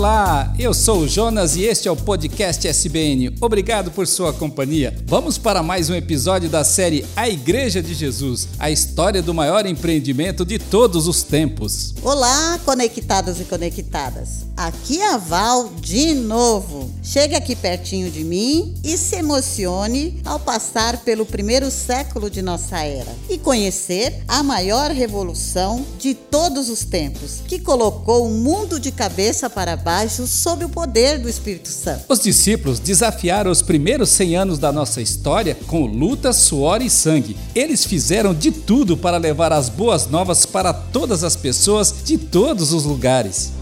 Olá, eu sou o Jonas e este é o podcast SBN. Obrigado por sua companhia. Vamos para mais um episódio da série A Igreja de Jesus, a história do maior empreendimento de todos os tempos. Olá, conectados e conectadas. Aqui é a Val de novo. Chegue aqui pertinho de mim e se emocione ao passar pelo primeiro século de nossa era e conhecer a maior revolução de todos os tempos, que colocou o mundo de cabeça para baixo sob o poder do Espírito Santo. Os discípulos desafiaram os primeiros 100 anos da nossa história com luta, suor e sangue. Eles fizeram de tudo para levar as boas novas para todas as pessoas de todos os lugares.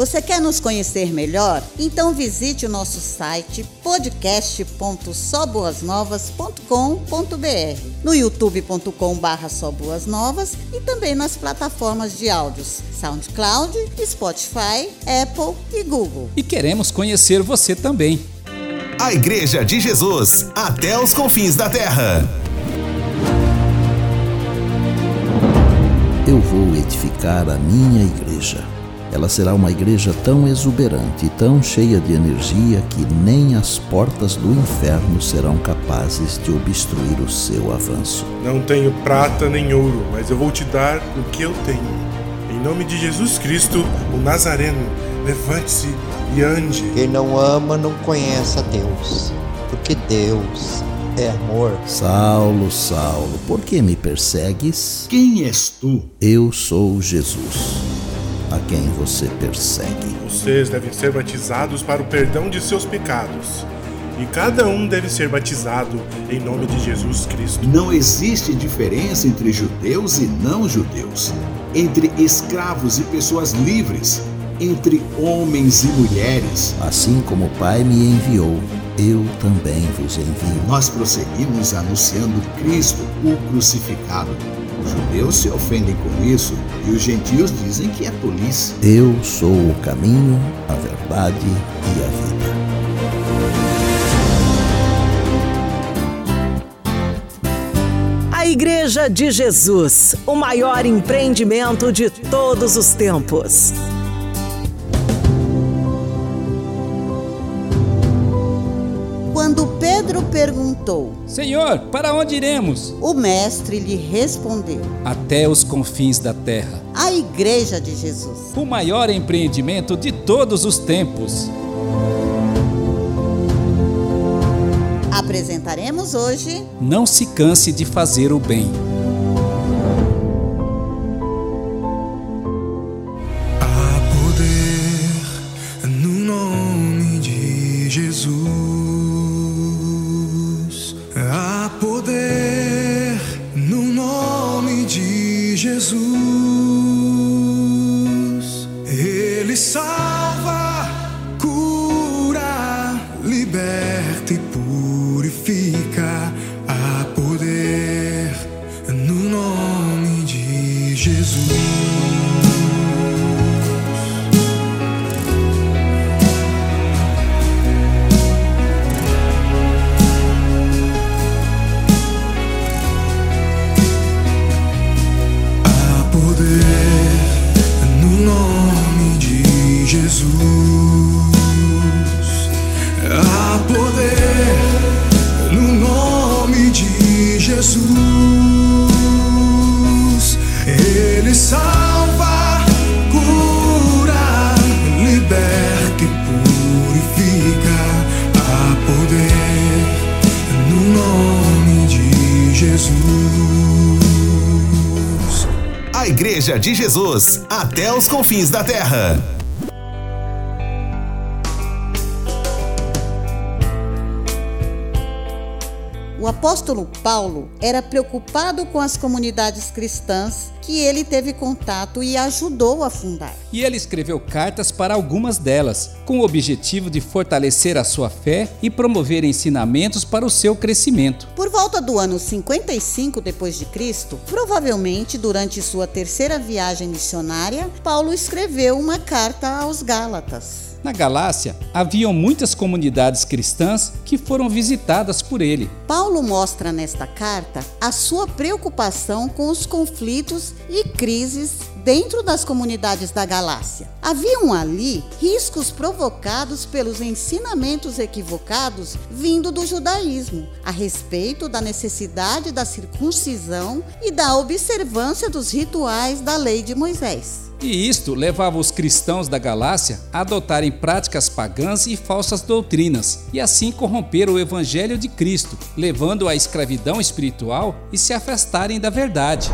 Você quer nos conhecer melhor? Então visite o nosso site podcast.soboasnovas.com.br, no youtube.com.br soboasnovas e também nas plataformas de áudios SoundCloud, Spotify, Apple e Google. E queremos conhecer você também. A Igreja de Jesus, até os confins da terra. Eu vou edificar a minha igreja. Ela será uma igreja tão exuberante e tão cheia de energia que nem as portas do inferno serão capazes de obstruir o seu avanço. Não tenho prata nem ouro, mas eu vou te dar o que eu tenho. Em nome de Jesus Cristo, o Nazareno, levante-se e ande. Quem não ama não conhece a Deus, porque Deus é amor. Saulo, Saulo, por que me persegues? Quem és tu? Eu sou Jesus, quem você persegue. Vocês devem ser batizados para o perdão de seus pecados. E cada um deve ser batizado em nome de Jesus Cristo. Não existe diferença entre judeus e não judeus, entre escravos e pessoas livres, entre homens e mulheres. Assim como o Pai me enviou, eu também vos envio. Nós prosseguimos anunciando Cristo, o crucificado. Os judeus se ofendem com isso e os gentios dizem que é tolice. Eu sou o caminho, a verdade e a vida. A Igreja de Jesus, o maior empreendimento de todos os tempos. Perguntou, Senhor, para onde iremos? o mestre lhe respondeu: Até os confins da terra. A Igreja de Jesus. O maior empreendimento de todos os tempos. Apresentaremos hoje Não se canse de fazer o bem. Jesus. Há poder no nome de Jesus. Ele salva, cura, liberta e purifica. Há poder no nome de Jesus. A Igreja de Jesus, até os confins da terra. O apóstolo Paulo era preocupado com as comunidades cristãs que ele teve contato e ajudou a fundar. E ele escreveu cartas para algumas delas, com o objetivo de fortalecer a sua fé e promover ensinamentos para o seu crescimento. Por volta do ano 55 depois de Cristo, provavelmente durante sua terceira viagem missionária, Paulo escreveu uma carta aos Gálatas. Na Galácia, haviam muitas comunidades cristãs que foram visitadas por ele. Paulo mostra nesta carta a sua preocupação com os conflitos e crises dentro das comunidades da Galácia. Haviam ali riscos provocados pelos ensinamentos equivocados vindo do judaísmo a respeito da necessidade da circuncisão e da observância dos rituais da lei de Moisés. E isto levava os cristãos da Galácia a adotarem práticas pagãs e falsas doutrinas, e assim corromper o evangelho de Cristo, levando à escravidão espiritual e se afastarem da verdade.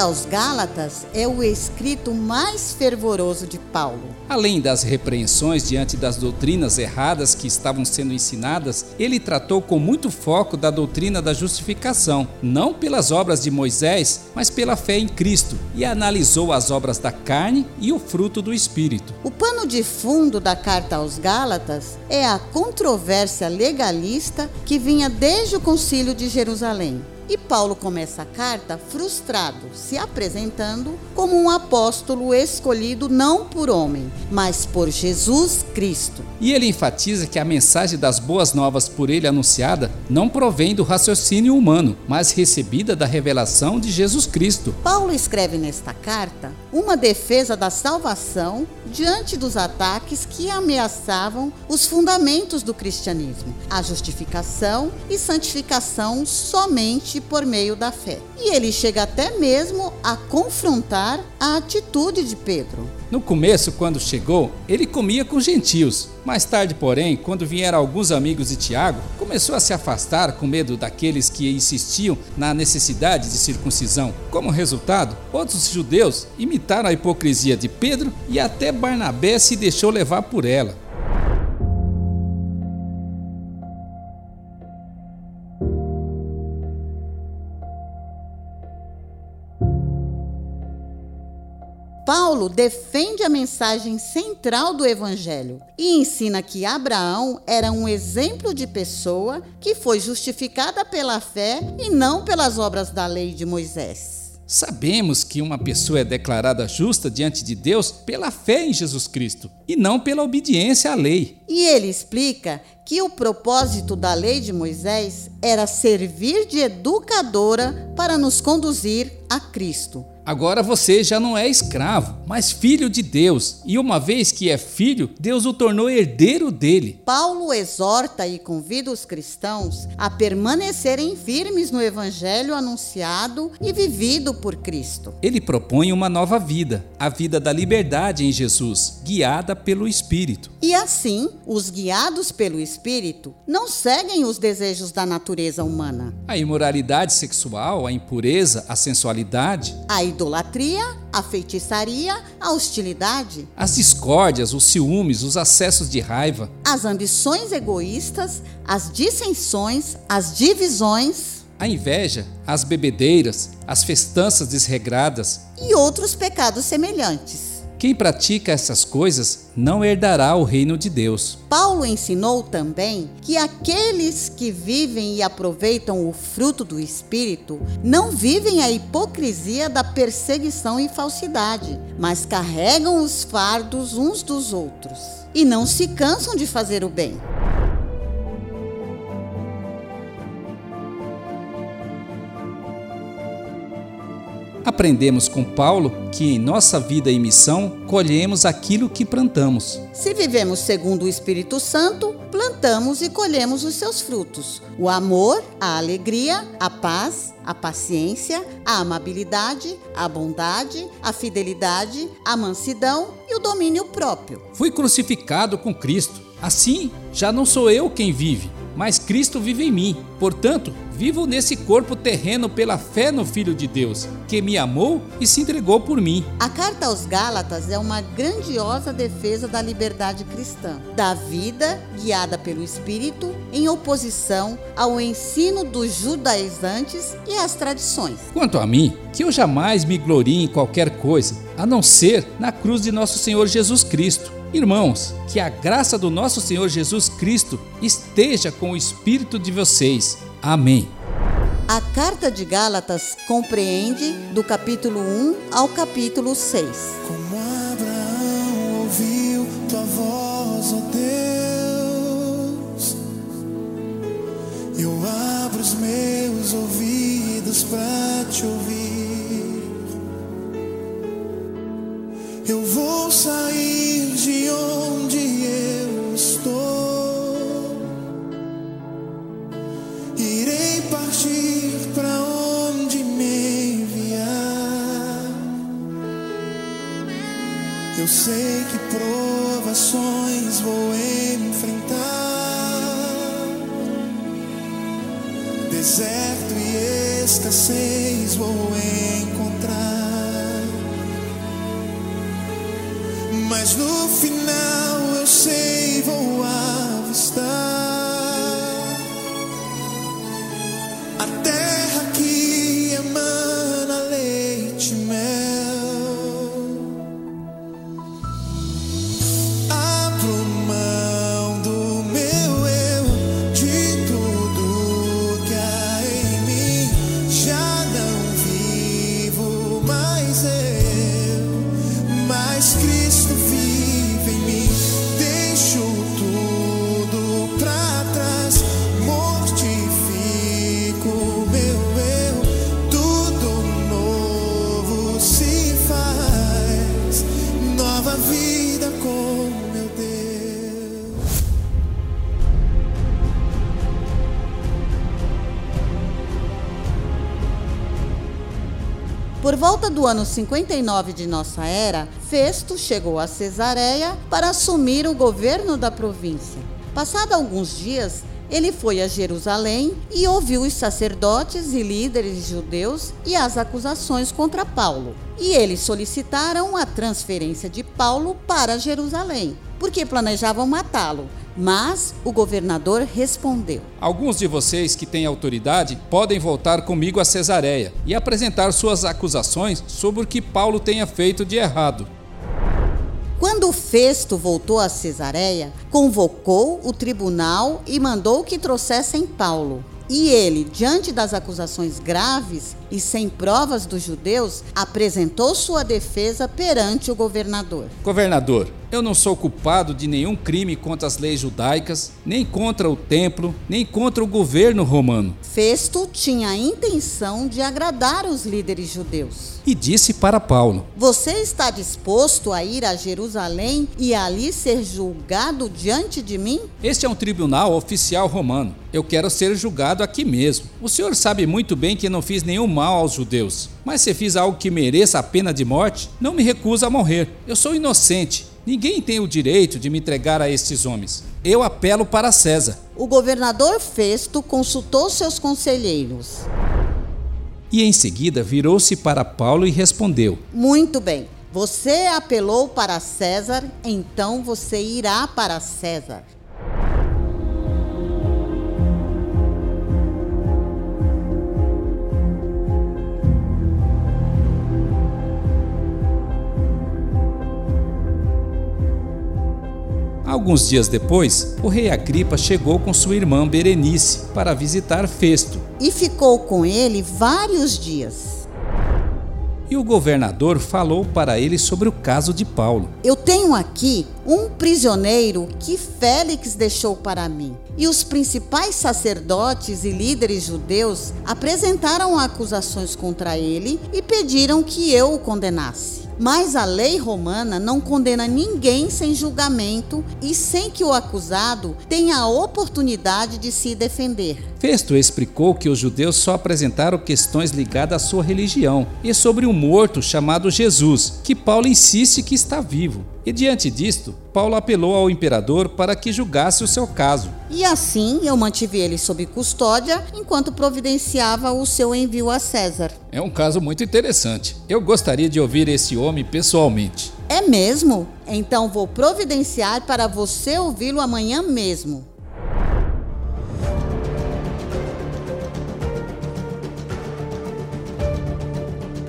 Carta aos Gálatas é o escrito mais fervoroso de Paulo. Além das repreensões diante das doutrinas erradas que estavam sendo ensinadas, ele tratou com muito foco da doutrina da justificação, não pelas obras de Moisés, mas pela fé em Cristo, e analisou as obras da carne e o fruto do Espírito. O pano de fundo da carta aos Gálatas é a controvérsia legalista que vinha desde o Concílio de Jerusalém. E Paulo começa a carta frustrado, se apresentando como um apóstolo escolhido não por homem, mas por Jesus Cristo. E ele enfatiza que a mensagem das boas novas por ele anunciada não provém do raciocínio humano, mas recebida da revelação de Jesus Cristo. Paulo escreve nesta carta uma defesa da salvação diante dos ataques que ameaçavam os fundamentos do cristianismo, a justificação e santificação somente por meio da fé. E ele chega até mesmo a confrontar a atitude de Pedro. No começo, quando chegou, ele comia com gentios. Mais tarde, porém, quando vieram alguns amigos de Tiago, começou a se afastar com medo daqueles que insistiam na necessidade de circuncisão. Como resultado, outros judeus imitaram a hipocrisia de Pedro e até Barnabé se deixou levar por ela. Paulo defende a mensagem central do Evangelho e ensina que Abraão era um exemplo de pessoa que foi justificada pela fé e não pelas obras da lei de Moisés. Sabemos que uma pessoa é declarada justa diante de Deus pela fé em Jesus Cristo e não pela obediência à lei. E ele explica que o propósito da lei de Moisés era servir de educadora para nos conduzir a Cristo. Agora você já não é escravo, mas filho de Deus, e uma vez que é filho, Deus o tornou herdeiro dele. Paulo exorta e convida os cristãos a permanecerem firmes no evangelho anunciado e vivido por Cristo. Ele propõe uma nova vida, a vida da liberdade em Jesus, guiada pelo Espírito. E assim, os guiados pelo Espírito não seguem os desejos da natureza humana. A imoralidade sexual, a impureza, a sensualidade, A idolatria, a feitiçaria, a hostilidade, as discórdias, os ciúmes, os acessos de raiva, as ambições egoístas, as dissensões, as divisões a inveja, as bebedeiras, as festanças desregradas. e outros pecados semelhantes. Quem pratica essas coisas não herdará o reino de Deus. Paulo ensinou também que aqueles que vivem e aproveitam o fruto do Espírito não vivem a hipocrisia da perseguição e falsidade, mas carregam os fardos uns dos outros e não se cansam de fazer o bem. Aprendemos com Paulo que em nossa vida e missão colhemos aquilo que plantamos. Se vivemos segundo o Espírito Santo, plantamos e colhemos os seus frutos: o amor, a alegria, a paz, a paciência, a amabilidade, a bondade, a fidelidade, a mansidão e o domínio próprio. Fui crucificado com Cristo. Assim, já não sou eu quem vive, mas Cristo vive em mim. Portanto, vivo nesse corpo terreno pela fé no Filho de Deus, que me amou e se entregou por mim. A carta aos Gálatas é uma grandiosa defesa da liberdade cristã, da vida guiada pelo Espírito, em oposição ao ensino dos judaizantes e às tradições. Quanto a mim, que eu jamais me glorie em qualquer coisa, a não ser na cruz de nosso Senhor Jesus Cristo. Irmãos, que a graça do nosso Senhor Jesus Cristo esteja com o espírito de vocês. Amém. A carta de Gálatas compreende do capítulo 1 ao capítulo 6. Como Abraão ouviu tua voz, ó Deus, eu abro os meus ouvidos para te ouvir. Eu vou sair de onde eu estou, irei partir para onde me enviar. Eu sei que provações vou enfrentar, deserto e escassez vou encontrar. Mas no final eu sei vou volta do ano 59 de nossa era, Festo chegou a Cesareia para assumir o governo da província. Passado alguns dias, ele foi a Jerusalém e ouviu os sacerdotes e líderes judeus e as acusações contra Paulo. E eles solicitaram a transferência de Paulo para Jerusalém, porque planejavam matá-lo. Mas o governador respondeu: Alguns de vocês que têm autoridade podem voltar comigo a Cesareia e apresentar suas acusações sobre o que Paulo tenha feito de errado. Quando Festo voltou a Cesareia, convocou o tribunal e mandou que trouxessem Paulo. E ele, diante das acusações graves e sem provas dos judeus, apresentou sua defesa perante o governador. Governador, eu não sou culpado de nenhum crime contra as leis judaicas, nem contra o templo, nem contra o governo romano. Festo tinha a intenção de agradar os líderes judeus. E disse para Paulo: Você está disposto a ir a Jerusalém e ali ser julgado diante de mim? Este é um tribunal oficial romano. Eu quero ser julgado aqui mesmo. O senhor sabe muito bem que não fiz nenhum mal aos judeus. Mas se fiz algo que mereça a pena de morte, não me recuso a morrer. Eu sou inocente. Ninguém tem o direito de me entregar a estes homens. Eu apelo para César. O governador Festo consultou seus conselheiros. E em seguida virou-se para Paulo e respondeu: Muito bem. Você apelou para César, então você irá para César. Alguns dias depois, o rei Agripa chegou com sua irmã Berenice para visitar Festo. E ficou com ele vários dias. E o governador falou para ele sobre o caso de Paulo. Eu tenho aqui um prisioneiro que Félix deixou para mim. E os principais sacerdotes e líderes judeus apresentaram acusações contra ele e pediram que eu o condenasse. Mas a lei romana não condena ninguém sem julgamento e sem que o acusado tenha a oportunidade de se defender. Festo explicou que os judeus só apresentaram questões ligadas à sua religião e sobre um morto chamado Jesus, que Paulo insiste que está vivo. E diante disto, Paulo apelou ao imperador para que julgasse o seu caso. E assim eu mantive ele sob custódia enquanto providenciava o seu envio a César. É um caso muito interessante. Eu gostaria de ouvir esse homem pessoalmente. É mesmo? Então vou providenciar para você ouvi-lo amanhã mesmo.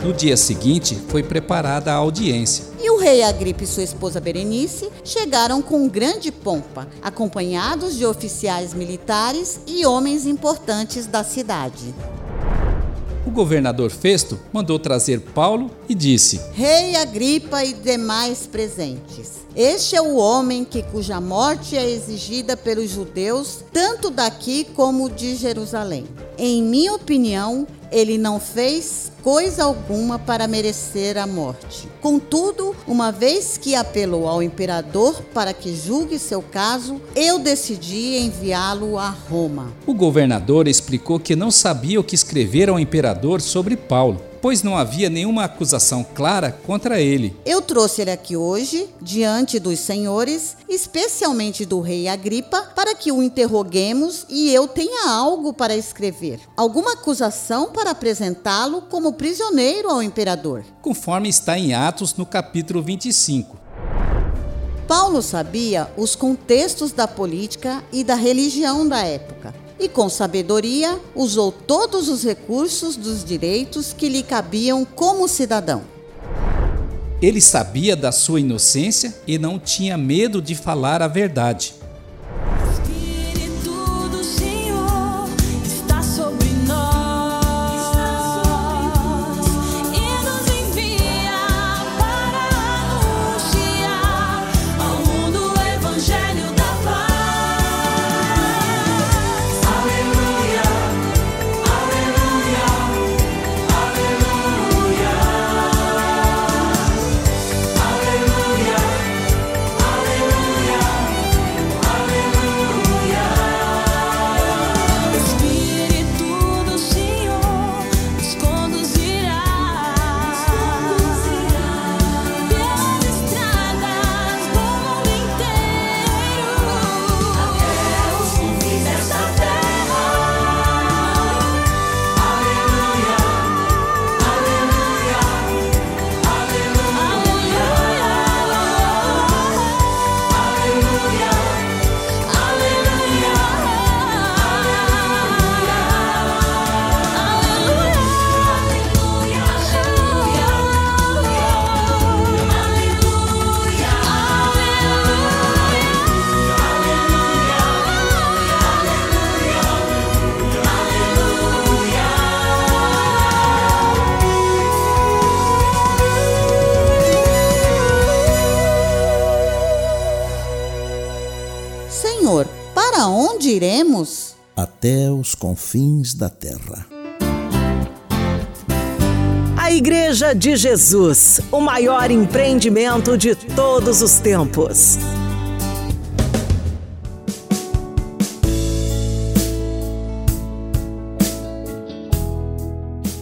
No dia seguinte, foi preparada a audiência. E o rei Agripa e sua esposa Berenice chegaram com grande pompa, acompanhados de oficiais militares e homens importantes da cidade. O governador Festo mandou trazer Paulo e disse: Rei Agripa e demais presentes. Este é o homem que cuja morte é exigida pelos judeus, tanto daqui como de Jerusalém. Em minha opinião, ele não fez coisa alguma para merecer a morte. Contudo, uma vez que apelou ao imperador para que julgue seu caso, eu decidi enviá-lo a Roma. O governador explicou que não sabia o que escrever ao imperador sobre Paulo, pois não havia nenhuma acusação clara contra ele. Eu trouxe ele aqui hoje, diante dos senhores, especialmente do rei Agripa, para que o interroguemos e eu tenha algo para escrever. Alguma acusação para apresentá-lo como prisioneiro ao imperador. Conforme está em Atos no capítulo 25. Paulo sabia os contextos da política e da religião da época e, com sabedoria, usou todos os recursos dos direitos que lhe cabiam como cidadão. Ele sabia da sua inocência e não tinha medo de falar a verdade. Iremos? Até os confins da terra. A Igreja de Jesus, o maior empreendimento de todos os tempos.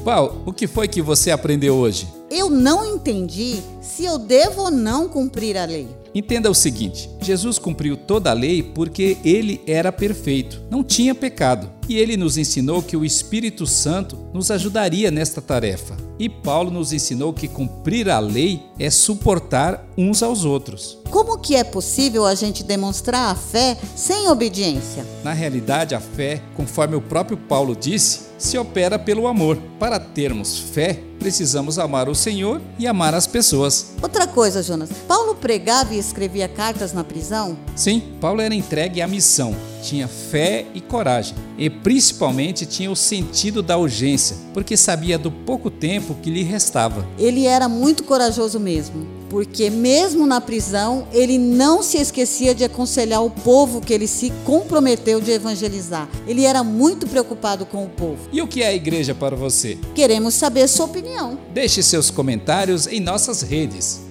Val, o que foi que você aprendeu hoje? Eu não entendi se eu devo ou não cumprir a lei. Entenda o seguinte: Jesus cumpriu toda a lei porque ele era perfeito, não tinha pecado. E ele nos ensinou que o Espírito Santo nos ajudaria nesta tarefa. E Paulo nos ensinou que cumprir a lei é suportar uns aos outros. Como que é possível a gente demonstrar a fé sem obediência? Na realidade, a fé, conforme o próprio Paulo disse, se opera pelo amor. Para termos fé, precisamos amar o Senhor e amar as pessoas. Outra coisa, Jonas, Paulo pregava e escrevia cartas na prisão? Sim, Paulo era entregue à missão, tinha fé e coragem, e principalmente tinha o sentido da urgência, porque sabia do pouco tempo que lhe restava. Ele era muito corajoso mesmo, porque mesmo na prisão, ele não se esquecia de aconselhar o povo que ele se comprometeu de evangelizar. Ele era muito preocupado com o povo. E o que é a igreja para você? Queremos saber sua opinião. Deixe seus comentários em nossas redes.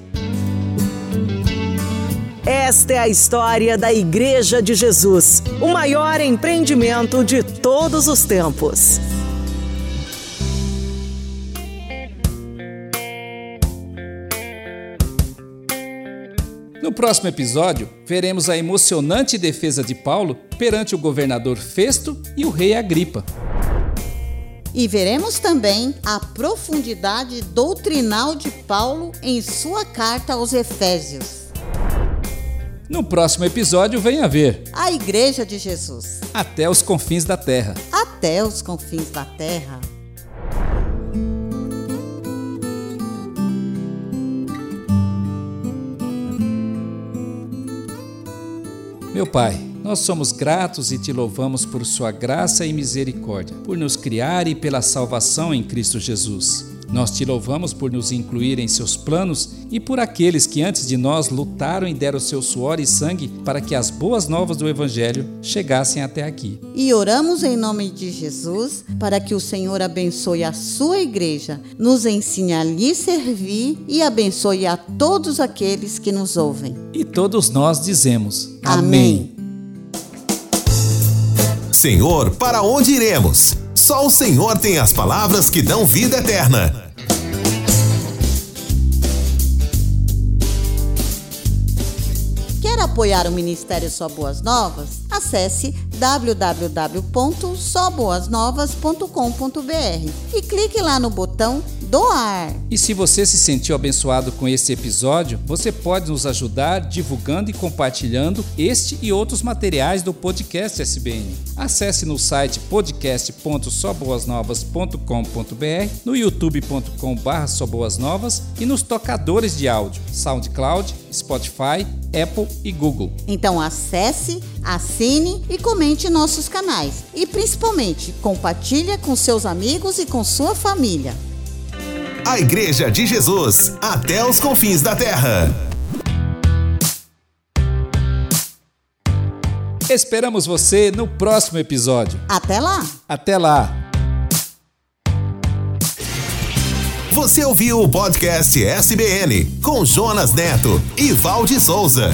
Esta é a história da Igreja de Jesus, o maior empreendimento de todos os tempos. No próximo episódio, veremos a emocionante defesa de Paulo perante o governador Festo e o rei Agripa. E veremos também a profundidade doutrinal de Paulo em sua carta aos Efésios. No próximo episódio, venha ver A Igreja de Jesus, Até os Confins da Terra. até os confins da terra. Meu Pai, nós somos gratos e te louvamos por Sua graça e misericórdia, por nos criar e pela salvação em Cristo Jesus. Nós te louvamos por nos incluir em seus planos e por aqueles que antes de nós lutaram e deram seu suor e sangue para que as boas novas do Evangelho chegassem até aqui. E oramos em nome de Jesus para que o Senhor abençoe a sua igreja, nos ensine a lhe servir e abençoe a todos aqueles que nos ouvem. E todos nós dizemos: Amém. Senhor, para onde iremos? Só o Senhor tem as palavras que dão vida eterna. Quer apoiar o Ministério Só Boas Novas? Acesse www.soboasnovas.com.br e clique lá no botão doar. E se você se sentiu abençoado com esse episódio, você pode nos ajudar divulgando e compartilhando este e outros materiais do podcast SBN. Acesse no site podcast.soboasnovas.com.br, no youtube.com/soboasnovas e nos tocadores de áudio SoundCloud, Spotify, Apple e Google. Então acesse, assine e comente nossos canais. E principalmente, compartilha com seus amigos e com sua família. A Igreja de Jesus, até os confins da terra. Esperamos você no próximo episódio. Até lá! Até lá! Você ouviu o podcast SBN com Jonas Neto e Valde Souza.